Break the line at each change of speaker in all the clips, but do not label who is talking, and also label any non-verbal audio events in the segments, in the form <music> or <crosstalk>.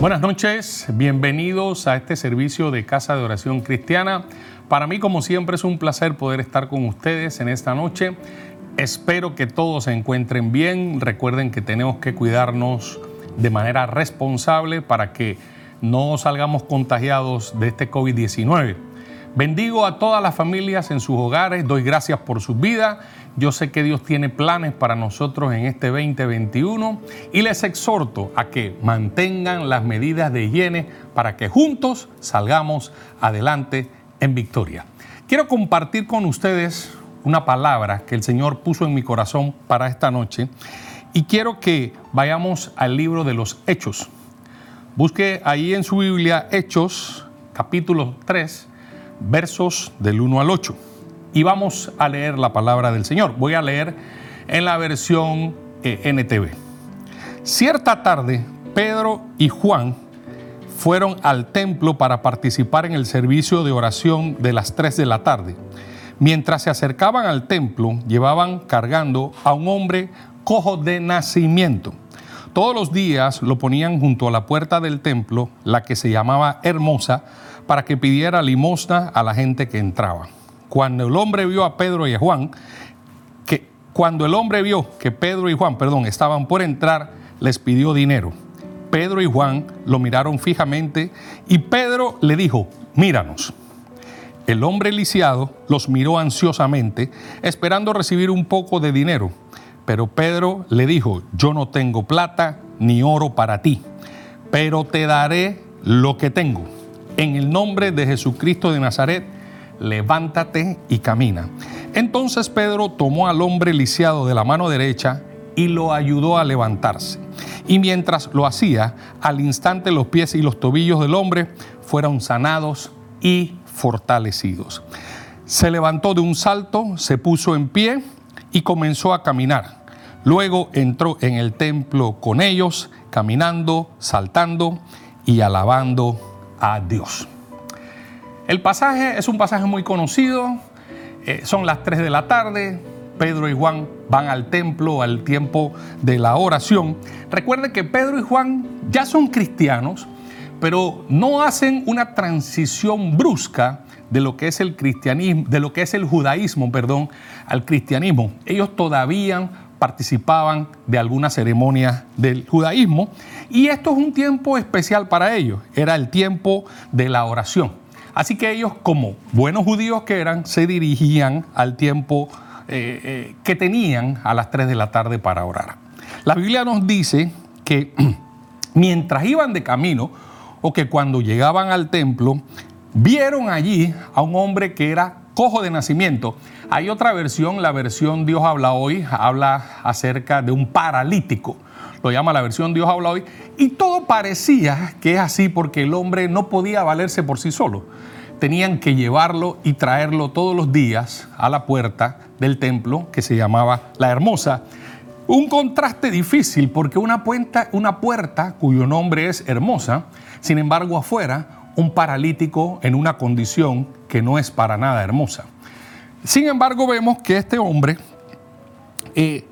Buenas noches, bienvenidos a este servicio de Casa de Oración Cristiana. Para mí, como siempre, es un placer poder estar con ustedes en esta noche. Espero que todos se encuentren bien. Recuerden que tenemos que cuidarnos de manera responsable para que no salgamos contagiados de este COVID-19. Bendigo a todas las familias en sus hogares, doy gracias por sus vidas. Yo sé que Dios tiene planes para nosotros en este 2021 y les exhorto a que mantengan las medidas de higiene para que juntos salgamos adelante en victoria. Quiero compartir con ustedes una palabra que el Señor puso en mi corazón para esta noche y quiero que vayamos al libro de los Hechos. Busque ahí en su Biblia Hechos capítulo 3 versos del 1 al 8 y vamos a leer la palabra del Señor. Voy a leer en la versión eh, NTV. Cierta tarde, Pedro y Juan fueron al templo para participar en el servicio de oración de las 3 de la tarde. Mientras se acercaban al templo, llevaban cargando a un hombre cojo de nacimiento. Todos los días lo ponían junto a la puerta del templo, la que se llamaba Hermosa, para que pidiera limosna a la gente que entraba. Cuando el hombre vio a Pedro y a Juan, que cuando el hombre vio que Pedro y Juan, perdón, estaban por entrar, les pidió dinero. Pedro y Juan lo miraron fijamente y Pedro le dijo, míranos. El hombre lisiado los miró ansiosamente, esperando recibir un poco de dinero. Pero Pedro le dijo, yo no tengo plata ni oro para ti, pero te daré lo que tengo. En el nombre de Jesucristo de Nazaret, levántate y camina. Entonces Pedro tomó al hombre lisiado de la mano derecha y lo ayudó a levantarse. Y mientras lo hacía, al instante los pies y los tobillos del hombre fueron sanados y fortalecidos. Se levantó de un salto, se puso en pie y comenzó a caminar. Luego entró en el templo con ellos, caminando, saltando y alabando a Dios. El pasaje es un pasaje muy conocido, eh, son las 3 de la tarde, Pedro y Juan van al templo al tiempo de la oración. Recuerde que Pedro y Juan ya son cristianos, pero no hacen una transición brusca de lo que es el cristianismo, de lo que es el judaísmo, perdón, al cristianismo. Ellos todavía participaban de alguna ceremonia del judaísmo y esto es un tiempo especial para ellos, era el tiempo de la oración. Así que ellos, como buenos judíos que eran, se dirigían al tiempo eh, eh, que tenían a las 3 de la tarde para orar. La Biblia nos dice que <clears throat> mientras iban de camino o que cuando llegaban al templo, vieron allí a un hombre que era cojo de nacimiento. Hay otra versión, la versión Dios habla hoy, habla acerca de un paralítico. Lo llama la versión Dios habla hoy. Y todo parecía que es así porque el hombre no podía valerse por sí solo. Tenían que llevarlo y traerlo todos los días a la puerta del templo que se llamaba La Hermosa. Un contraste difícil porque una una puerta cuyo nombre es Hermosa, sin embargo afuera un paralítico en una condición que no es para nada hermosa. Sin embargo, vemos que este hombre eh,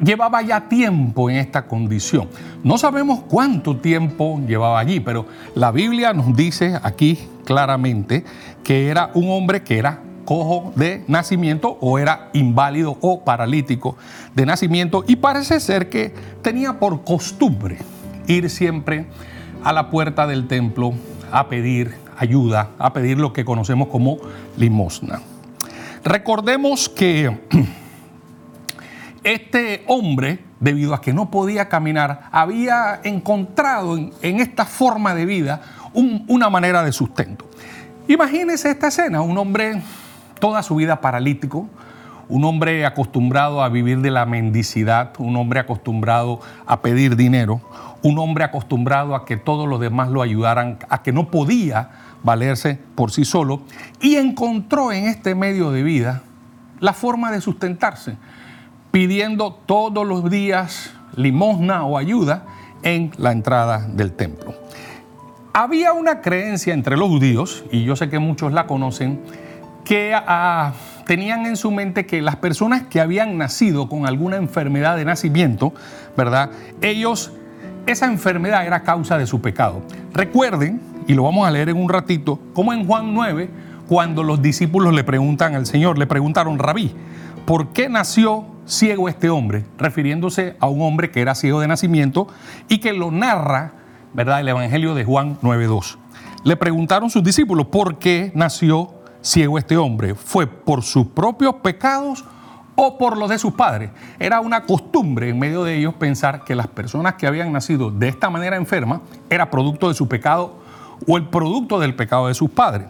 llevaba ya tiempo en esta condición. No sabemos cuánto tiempo llevaba allí, pero la Biblia nos dice aquí claramente que era un hombre que era cojo de nacimiento o era inválido o paralítico de nacimiento y parece ser que tenía por costumbre ir siempre a la puerta del templo a pedir ayuda, a pedir lo que conocemos como limosna. Recordemos que <clears throat> este hombre, debido a que no podía caminar, había encontrado en, esta forma de vida una manera de sustento. Imagínense esta escena, un hombre toda su vida paralítico, un hombre acostumbrado a vivir de la mendicidad, un hombre acostumbrado a pedir dinero, un hombre acostumbrado a que todos los demás lo ayudaran, a que no podía valerse por sí solo, y encontró en este medio de vida la forma de sustentarse, pidiendo todos los días limosna o ayuda en la entrada del templo. Había una creencia entre los judíos, y yo sé que muchos la conocen, que ah, tenían en su mente que las personas que habían nacido con alguna enfermedad de nacimiento, ¿verdad? Ellos esa enfermedad era causa de su pecado. Recuerden, y lo vamos a leer en un ratito, como en Juan 9, cuando los discípulos le preguntan al Señor, le preguntaron, rabí, ¿por qué nació ciego este hombre? Refiriéndose a un hombre que era ciego de nacimiento y que lo narra, ¿verdad?, el Evangelio de Juan 9.2. Le preguntaron sus discípulos, ¿por qué nació ciego este hombre? ¿Fue por sus propios pecados o por los de sus padres? Era una costumbre en medio de ellos pensar que las personas que habían nacido de esta manera enferma era producto de su pecado o el producto del pecado de sus padres.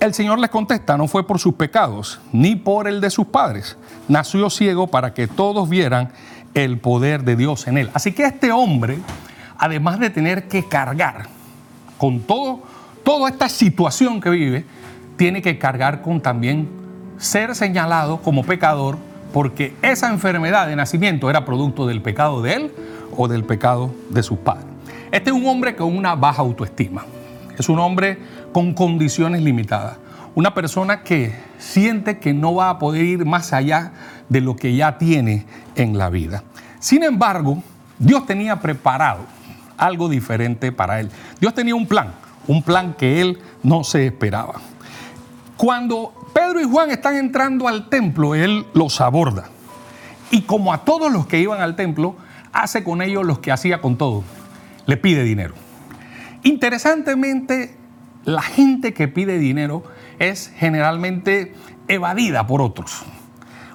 El Señor les contesta, no fue por sus pecados, ni por el de sus padres. Nació ciego para que todos vieran el poder de Dios en él. Así que este hombre, además de tener que cargar con todo, toda esta situación que vive, tiene que cargar con también ser señalado como pecador porque esa enfermedad de nacimiento era producto del pecado de él o del pecado de sus padres. Este es un hombre con una baja autoestima. Es un hombre con condiciones limitadas. Una persona que siente que no va a poder ir más allá de lo que ya tiene en la vida. Sin embargo, Dios tenía preparado algo diferente para él. Dios tenía un plan, un plan que él no se esperaba. Cuando Pedro y Juan están entrando al templo, él los aborda. Y como a todos los que iban al templo, hace con ellos lo que hacía con todo. Le pide dinero. Interesantemente, la gente que pide dinero es generalmente evadida por otros.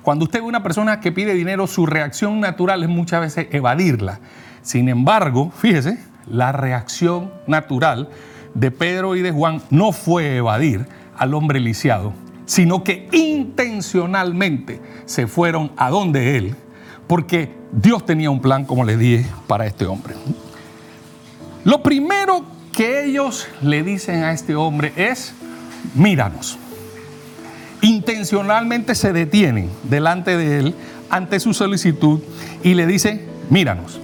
Cuando usted ve una persona que pide dinero, su reacción natural es muchas veces evadirla. Sin embargo, fíjese, la reacción natural de Pedro y de Juan no fue evadir al hombre lisiado, sino que intencionalmente se fueron a donde él, porque Dios tenía un plan, como le dije, para este hombre. Lo primero que ellos le dicen a este hombre es, míranos. Intencionalmente se detienen delante de él ante su solicitud y le dice, míranos.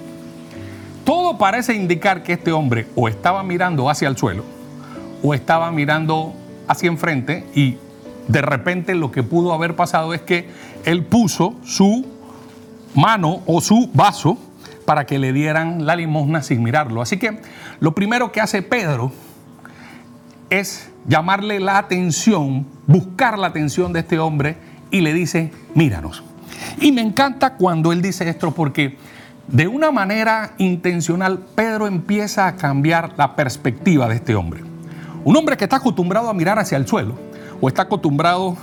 Todo parece indicar que este hombre o estaba mirando hacia el suelo o estaba mirando hacia enfrente y de repente lo que pudo haber pasado es que él puso su mano o su vaso para que le dieran la limosna sin mirarlo. Así que lo primero que hace Pedro es llamarle la atención, buscar la atención de este hombre y le dice, míranos. Y me encanta cuando él dice esto porque de una manera intencional Pedro empieza a cambiar la perspectiva de este hombre. Un hombre que está acostumbrado a mirar hacia el suelo o está acostumbrado,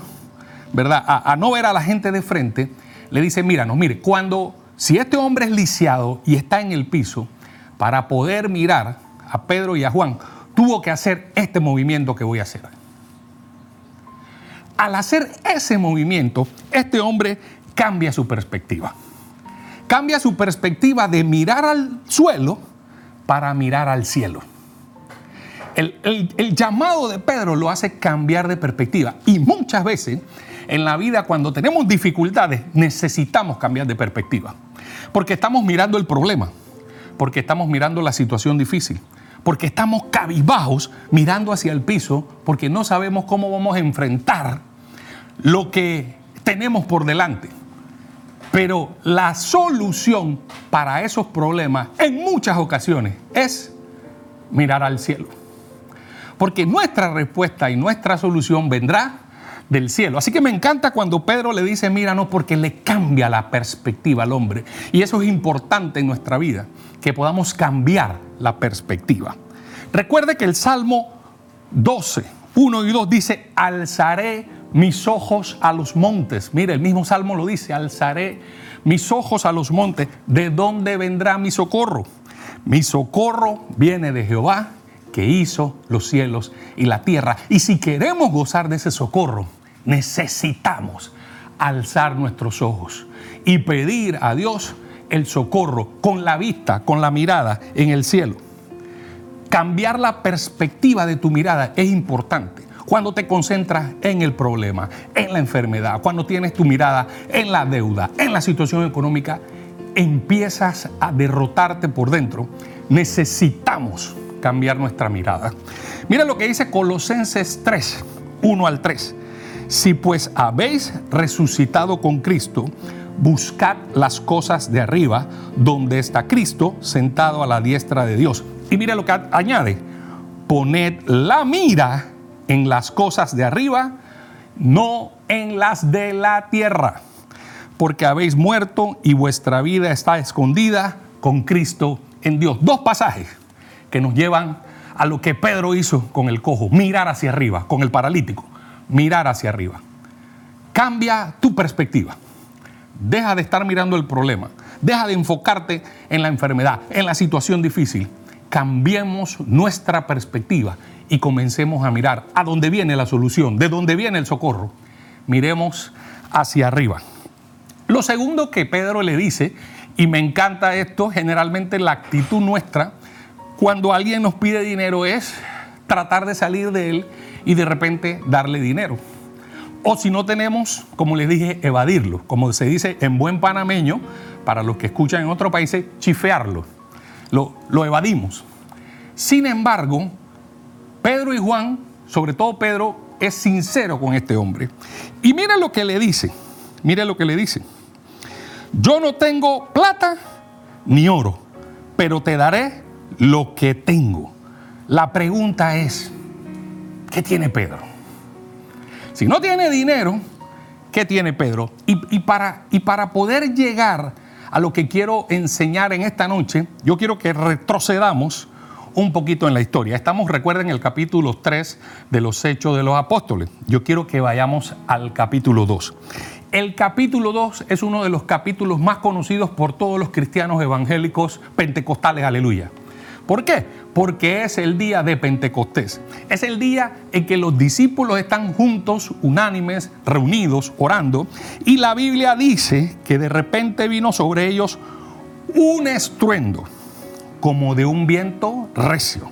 ¿verdad?, a, a no ver a la gente de frente, le dice, míranos, mire, cuando si este hombre es lisiado y está en el piso, para poder mirar a Pedro y a Juan, tuvo que hacer este movimiento que voy a hacer. Al hacer ese movimiento, este hombre cambia su perspectiva. Cambia su perspectiva de mirar al suelo para mirar al cielo. El, llamado de Pedro lo hace cambiar de perspectiva. Y muchas veces en la vida cuando tenemos dificultades necesitamos cambiar de perspectiva. Porque estamos mirando el problema, porque estamos mirando la situación difícil, porque estamos cabizbajos mirando hacia el piso, porque no sabemos cómo vamos a enfrentar lo que tenemos por delante. Pero la solución para esos problemas en muchas ocasiones es mirar al cielo. Porque nuestra respuesta y nuestra solución vendrá del cielo. Así que me encanta cuando Pedro le dice, mira, no, porque le cambia la perspectiva al hombre. Y eso es importante en nuestra vida, que podamos cambiar la perspectiva. Recuerde que el Salmo 12, 1 y 2 dice, alzaré mis ojos a los montes. Mire, el mismo Salmo lo dice, alzaré mis ojos a los montes. ¿De dónde vendrá mi socorro? Mi socorro viene de Jehová que hizo los cielos y la tierra. Y si queremos gozar de ese socorro, necesitamos alzar nuestros ojos y pedir a Dios el socorro con la vista, con la mirada en el cielo. Cambiar la perspectiva de tu mirada es importante. Cuando te concentras en el problema, en la enfermedad, cuando tienes tu mirada en la deuda, en la situación económica, empiezas a derrotarte por dentro. Necesitamos cambiar nuestra mirada. Mira lo que dice Colosenses 3, 1 al 3. Si pues habéis resucitado con Cristo, buscad las cosas de arriba, donde está Cristo sentado a la diestra de Dios. Y mire lo que añade, poned la mira en las cosas de arriba, no en las de la tierra, porque habéis muerto y vuestra vida está escondida con Cristo en Dios. Dos pasajes que nos llevan a lo que Pedro hizo con el cojo, mirar hacia arriba, con el paralítico, mirar hacia arriba. Cambia tu perspectiva. Deja de estar mirando el problema. Deja de enfocarte en la enfermedad, en la situación difícil. Cambiemos nuestra perspectiva y comencemos a mirar a dónde viene la solución, de dónde viene el socorro. Miremos hacia arriba. Lo segundo que Pedro le dice, y me encanta esto, generalmente la actitud nuestra cuando alguien nos pide dinero es tratar de salir de él y de repente darle dinero. O si no tenemos, como les dije, evadirlo, como se dice en buen panameño, para los que escuchan en otros países, chifearlo. Lo, lo evadimos. Sin embargo, Pedro y Juan, sobre todo Pedro, es sincero con este hombre. Y mire lo que le dice, mire lo que le dice. Yo no tengo plata ni oro, pero te daré lo que tengo. La pregunta es, ¿qué tiene Pedro? Si no tiene dinero, ¿qué tiene Pedro? Y, para, y para poder llegar a lo que quiero enseñar en esta noche, yo quiero que retrocedamos un poquito en la historia. Estamos, recuerden, el capítulo 3 de los Hechos de los Apóstoles. Yo quiero que vayamos al capítulo 2. El capítulo 2 es uno de los capítulos más conocidos por todos los cristianos evangélicos pentecostales, aleluya. ¿Por qué? Porque es el día de Pentecostés. Es el día en que los discípulos están juntos, unánimes, reunidos, orando. Y la Biblia dice que de repente vino sobre ellos un estruendo, como de un viento recio.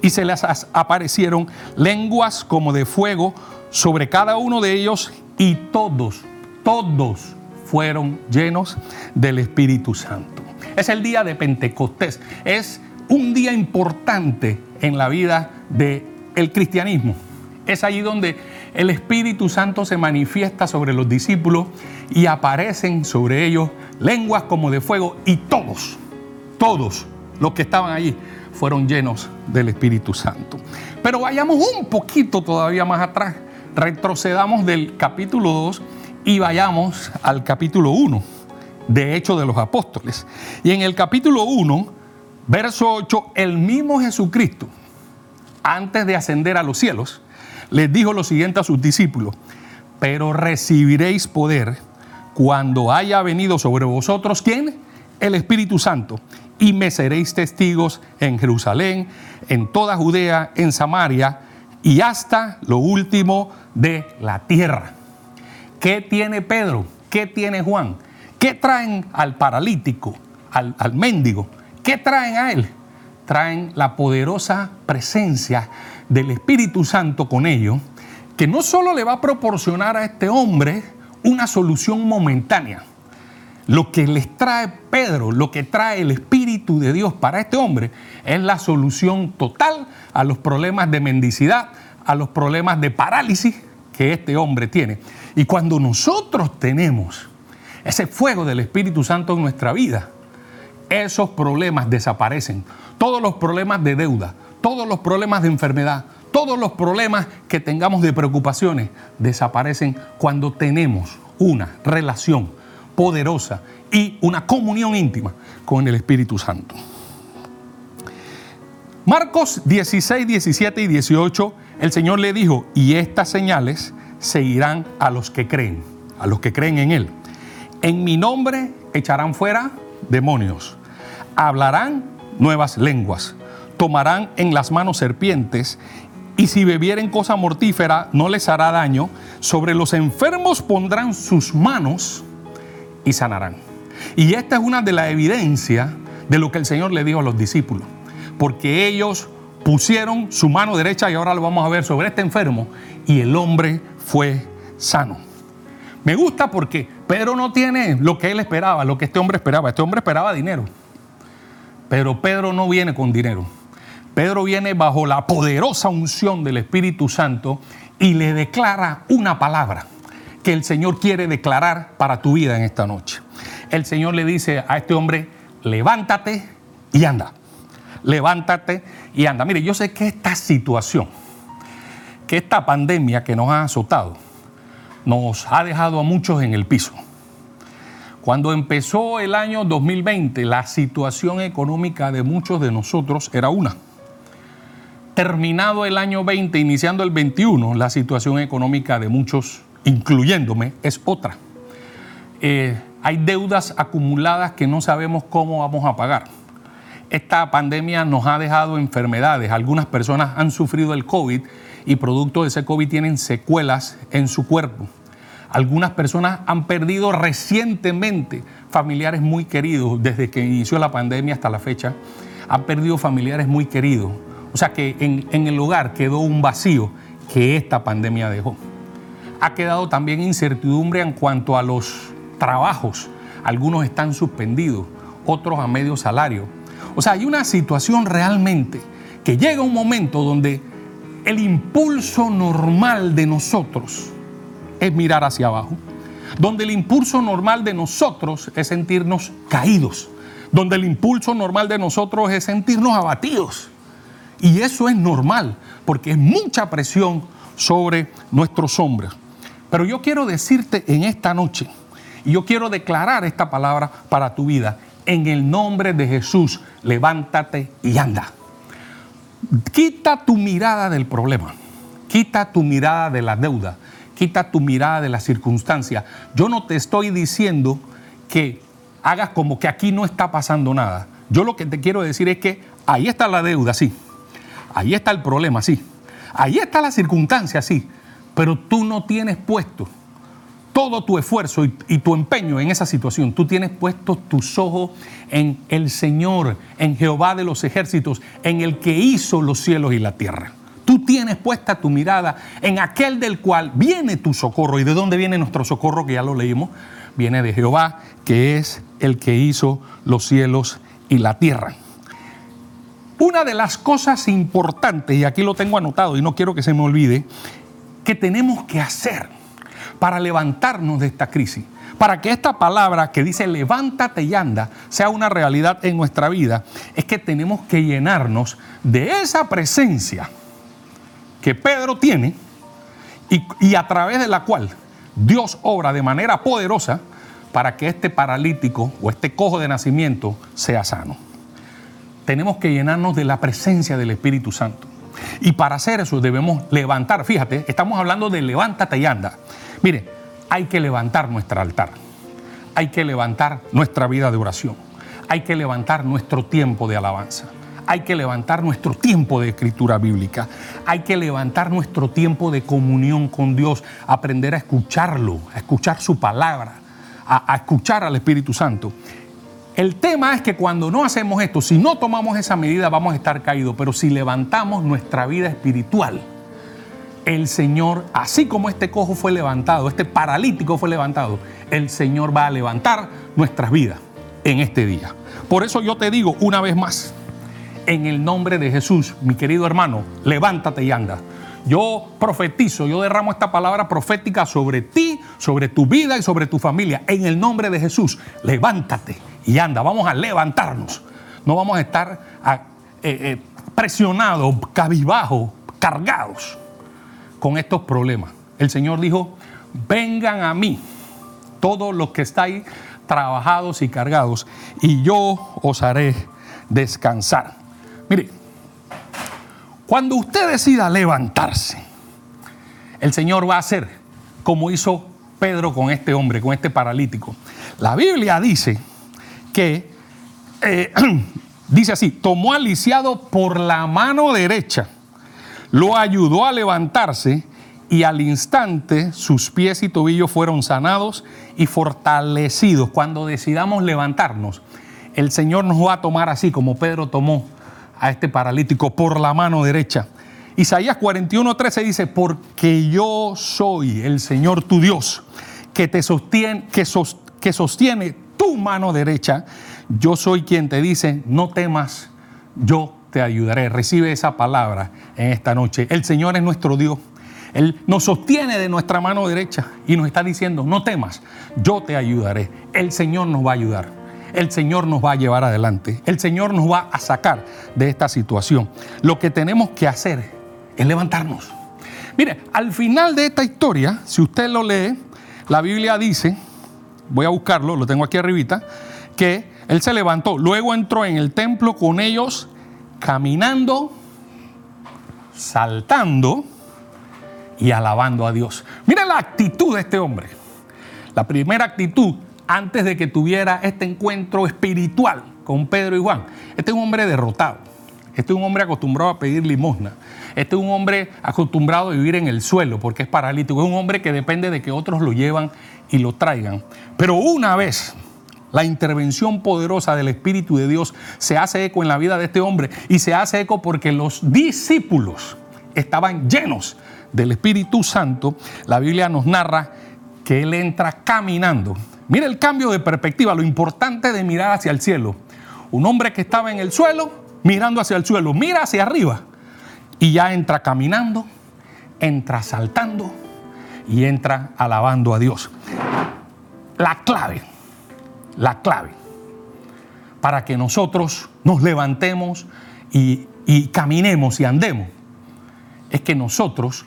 Y se les aparecieron lenguas como de fuego sobre cada uno de ellos y todos, todos fueron llenos del Espíritu Santo. Es el día de Pentecostés. Es un día importante en la vida del el cristianismo. Es allí donde el Espíritu Santo se manifiesta sobre los discípulos y aparecen sobre ellos lenguas como de fuego y todos, todos los que estaban allí fueron llenos del Espíritu Santo. Pero vayamos un poquito todavía más atrás, retrocedamos del capítulo 2 y vayamos al capítulo 1 de Hechos de los Apóstoles. Y en el capítulo 1 Verso 8, el mismo Jesucristo, antes de ascender a los cielos, les dijo lo siguiente a sus discípulos, pero recibiréis poder cuando haya venido sobre vosotros, ¿quién? El Espíritu Santo. Y me seréis testigos en Jerusalén, en toda Judea, en Samaria y hasta lo último de la tierra. ¿Qué tiene Pedro? ¿Qué tiene Juan? ¿Qué traen al paralítico, al, al mendigo? ¿Qué traen a Él? Traen la poderosa presencia del Espíritu Santo con ellos, que no solo le va a proporcionar a este hombre una solución momentánea, lo que les trae Pedro, lo que trae el Espíritu de Dios para este hombre, es la solución total a los problemas de mendicidad, a los problemas de parálisis que este hombre tiene. Y cuando nosotros tenemos ese fuego del Espíritu Santo en nuestra vida, esos problemas desaparecen. Todos los problemas de deuda, todos los problemas de enfermedad, todos los problemas que tengamos de preocupaciones desaparecen cuando tenemos una relación poderosa y una comunión íntima con el Espíritu Santo. Marcos 16, 17 y 18, el Señor le dijo, y estas señales seguirán a los que creen, a los que creen en Él. En mi nombre echarán fuera demonios. Hablarán nuevas lenguas, tomarán en las manos serpientes, y si bebieren cosa mortífera no les hará daño. Sobre los enfermos pondrán sus manos y sanarán. Y esta es una de las evidencias de lo que el Señor le dijo a los discípulos, porque ellos pusieron su mano derecha y ahora lo vamos a ver sobre este enfermo y el hombre fue sano. Me gusta porque Pedro no tiene lo que él esperaba, lo que este hombre esperaba. Este hombre esperaba dinero. Pero Pedro no viene con dinero. Pedro viene bajo la poderosa unción del Espíritu Santo y le declara una palabra que el Señor quiere declarar para tu vida en esta noche. El Señor le dice a este hombre, levántate y anda. Levántate y anda. Mire, yo sé que esta situación, que esta pandemia que nos ha azotado, nos ha dejado a muchos en el piso. Cuando empezó el año 2020, la situación económica de muchos de nosotros era una. Terminado el año 20, iniciando el 21, la situación económica de muchos, incluyéndome, es otra. Eh, hay deudas acumuladas que no sabemos cómo vamos a pagar. Esta pandemia nos ha dejado enfermedades. Algunas personas han sufrido el COVID y producto de ese COVID tienen secuelas en su cuerpo. Algunas personas han perdido recientemente familiares muy queridos desde que inició la pandemia hasta la fecha. Han perdido familiares muy queridos. O sea que en, el hogar quedó un vacío que esta pandemia dejó. Ha quedado también incertidumbre en cuanto a los trabajos. Algunos están suspendidos, otros a medio salario. O sea, hay una situación realmente que llega un momento donde el impulso normal de nosotros es mirar hacia abajo, donde el impulso normal de nosotros es sentirnos caídos, donde el impulso normal de nosotros es sentirnos abatidos. Y eso es normal, porque es mucha presión sobre nuestros hombres. Pero yo quiero decirte en esta noche, y yo quiero declarar esta palabra para tu vida, en el nombre de Jesús, levántate y anda. Quita tu mirada del problema, quita tu mirada de la deuda, quita tu mirada de la circunstancia. Yo no te estoy diciendo que hagas como que aquí no está pasando nada. Yo lo que te quiero decir es que ahí está la deuda, sí. Ahí está el problema, sí. Ahí está la circunstancia, sí. Pero tú no tienes puesto todo tu esfuerzo y, y, tu empeño en esa situación. Tú tienes puestos tus ojos en el Señor, en Jehová de los ejércitos, en el que hizo los cielos y la tierra. Tienes puesta tu mirada en aquel del cual viene tu socorro. ¿Y de dónde viene nuestro socorro? Que ya lo leímos. Viene de Jehová, que es el que hizo los cielos y la tierra. Una de las cosas importantes, y aquí lo tengo anotado y no quiero que se me olvide, que tenemos que hacer para levantarnos de esta crisis, para que esta palabra que dice levántate y anda sea una realidad en nuestra vida, es que tenemos que llenarnos de esa presencia que Pedro tiene y, a través de la cual Dios obra de manera poderosa para que este paralítico o este cojo de nacimiento sea sano. Tenemos que llenarnos de la presencia del Espíritu Santo. Y para hacer eso debemos levantar, fíjate, estamos hablando de levántate y anda. Mire, hay que levantar nuestro altar, hay que levantar nuestra vida de oración, hay que levantar nuestro tiempo de alabanza hay que levantar nuestro tiempo de escritura bíblica, hay que levantar nuestro tiempo de comunión con Dios, aprender a escucharlo, a escuchar su palabra, a, escuchar al Espíritu Santo. El tema es que cuando no hacemos esto, si no tomamos esa medida, vamos a estar caídos, pero si levantamos nuestra vida espiritual, el Señor, así como este cojo fue levantado, este paralítico fue levantado, el Señor va a levantar nuestras vidas en este día. Por eso yo te digo una vez más, en el nombre de Jesús, mi querido hermano, levántate y anda. Yo profetizo, yo derramo esta palabra profética sobre ti, sobre tu vida y sobre tu familia. En el nombre de Jesús, levántate y anda. Vamos a levantarnos. No vamos a estar eh, eh, presionados, cabizbajos, cargados con estos problemas. El Señor dijo, vengan a mí todos los que estáis trabajados y cargados, y yo os haré descansar. Mire, cuando usted decida levantarse, el Señor va a hacer como hizo Pedro con este hombre, con este paralítico. La Biblia dice que, eh, <clears throat> dice así, tomó al lisiado por la mano derecha, lo ayudó a levantarse y al instante sus pies y tobillos fueron sanados y fortalecidos. Cuando decidamos levantarnos, el Señor nos va a tomar así como Pedro tomó a este paralítico por la mano derecha. Isaías 41:13 dice, porque yo soy el Señor tu Dios, que te sostiene, que, que sostiene tu mano derecha. Yo soy quien te dice, no temas, yo te ayudaré. Recibe esa palabra en esta noche. El Señor es nuestro Dios. Él nos sostiene de nuestra mano derecha y nos está diciendo, no temas, yo te ayudaré. El Señor nos va a ayudar. El Señor nos va a llevar adelante. El Señor nos va a sacar de esta situación. Lo que tenemos que hacer es levantarnos. Mire, al final de esta historia, si usted lo lee, la Biblia dice, voy a buscarlo, lo tengo aquí arribita, que él se levantó, luego entró en el templo con ellos caminando, saltando y alabando a Dios. Mira la actitud de este hombre. La primera actitud antes de que tuviera este encuentro espiritual con Pedro y Juan. Este es un hombre derrotado. Este es un hombre acostumbrado a pedir limosna. Este es un hombre acostumbrado a vivir en el suelo porque es paralítico. Es un hombre que depende de que otros lo llevan y lo traigan. Pero una vez la intervención poderosa del Espíritu de Dios se hace eco en la vida de este hombre y se hace eco porque los discípulos estaban llenos del Espíritu Santo. La Biblia nos narra que él entra caminando. Mira el cambio de perspectiva, lo importante de mirar hacia el cielo. Un hombre que estaba en el suelo, mirando hacia el suelo, mira hacia arriba y ya entra caminando, entra saltando y entra alabando a Dios. La clave la clave para que nosotros nos levantemos y, caminemos y andemos. Es que nosotros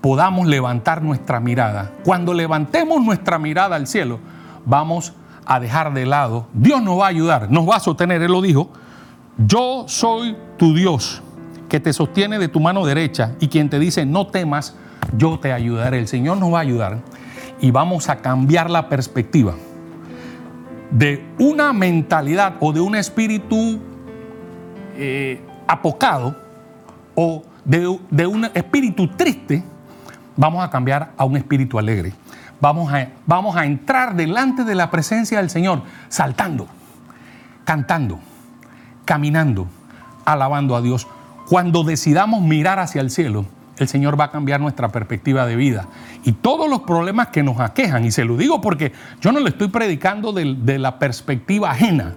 podamos levantar nuestra mirada. Cuando levantemos nuestra mirada al cielo, vamos a dejar de lado. Dios nos va a ayudar, nos va a sostener. Él lo dijo, yo soy tu Dios, que te sostiene de tu mano derecha y quien te dice, no temas, yo te ayudaré. El Señor nos va a ayudar y vamos a cambiar la perspectiva de una mentalidad o de un espíritu eh, apocado o de, de, un espíritu triste, vamos a cambiar a un espíritu alegre. Vamos a, vamos a entrar delante de la presencia del Señor, saltando, cantando, caminando, alabando a Dios. Cuando decidamos mirar hacia el cielo, el Señor va a cambiar nuestra perspectiva de vida. Y todos los problemas que nos aquejan, y se lo digo porque yo no le estoy predicando de, la perspectiva ajena.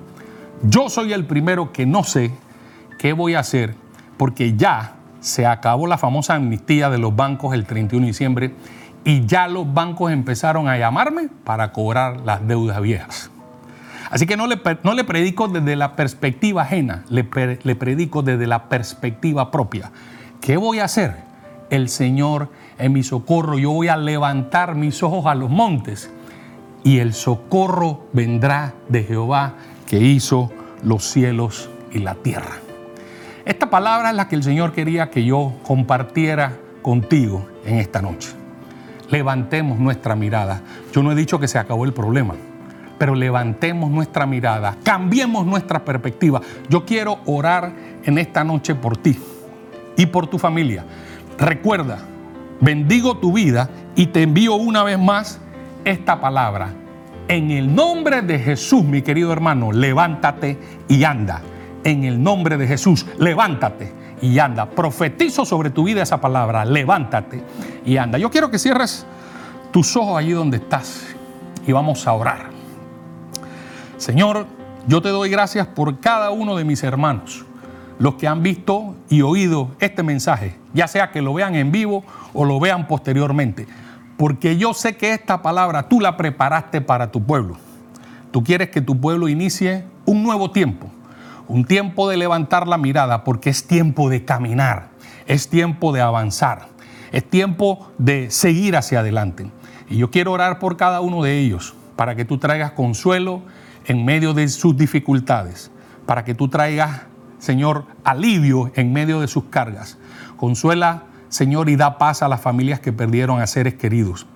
Yo soy el primero que no sé qué voy a hacer porque ya se acabó la famosa amnistía de los bancos el 31 de diciembre y ya los bancos empezaron a llamarme para cobrar las deudas viejas. Así que no le, predico desde la perspectiva ajena, le predico desde la perspectiva propia. ¿Qué voy a hacer? el Señor en mi socorro. Yo voy a levantar mis ojos a los montes y el socorro vendrá de Jehová que hizo los cielos y la tierra. Esta palabra es la que el Señor quería que yo compartiera contigo en esta noche. Levantemos nuestra mirada. Yo no he dicho que se acabó el problema, pero levantemos nuestra mirada, cambiemos nuestra perspectiva. Yo quiero orar en esta noche por ti y por tu familia. Recuerda, bendigo tu vida y te envío una vez más esta palabra. En el nombre de Jesús, mi querido hermano, levántate y anda. En el nombre de Jesús, levántate y anda. Profetizo sobre tu vida esa palabra, levántate y anda. Yo quiero que cierres tus ojos allí donde estás y vamos a orar. Señor, yo te doy gracias por cada uno de mis hermanos los que han visto y oído este mensaje, ya sea que lo vean en vivo o lo vean posteriormente, porque yo sé que esta palabra tú la preparaste para tu pueblo. Tú quieres que tu pueblo inicie un nuevo tiempo, un tiempo de levantar la mirada, porque es tiempo de caminar, es tiempo de avanzar, es tiempo de seguir hacia adelante. Y yo quiero orar por cada uno de ellos, para que tú traigas consuelo en medio de sus dificultades, para que tú traigas Señor, alivio en medio de sus cargas. Consuela, Señor, y da paz a las familias que perdieron a seres queridos.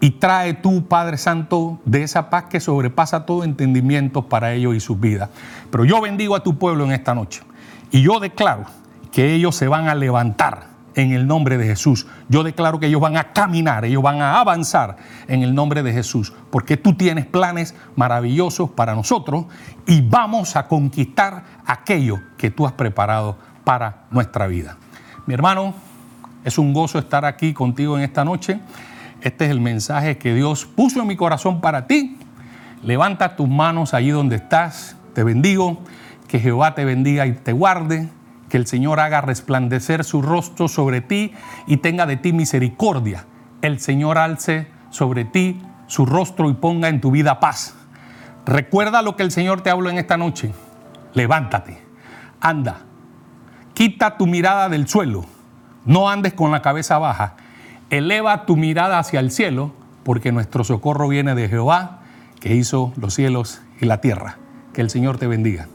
Y trae tú, Padre Santo, de esa paz que sobrepasa todo entendimiento para ellos y sus vidas. Pero yo bendigo a tu pueblo en esta noche. Y yo declaro que ellos se van a levantar en el nombre de Jesús. Yo declaro que ellos van a caminar, ellos van a avanzar en el nombre de Jesús, porque tú tienes planes maravillosos para nosotros y vamos a conquistar aquello que tú has preparado para nuestra vida. Mi hermano, es un gozo estar aquí contigo en esta noche. Este es el mensaje que Dios puso en mi corazón para ti. Levanta tus manos allí donde estás. Te bendigo. Que Jehová te bendiga y te guarde que el Señor haga resplandecer su rostro sobre ti y tenga de ti misericordia. El Señor alce sobre ti su rostro y ponga en tu vida paz. Recuerda lo que el Señor te habló en esta noche. Levántate, anda, quita tu mirada del suelo, no andes con la cabeza baja, eleva tu mirada hacia el cielo, porque nuestro socorro viene de Jehová, que hizo los cielos y la tierra. Que el Señor te bendiga.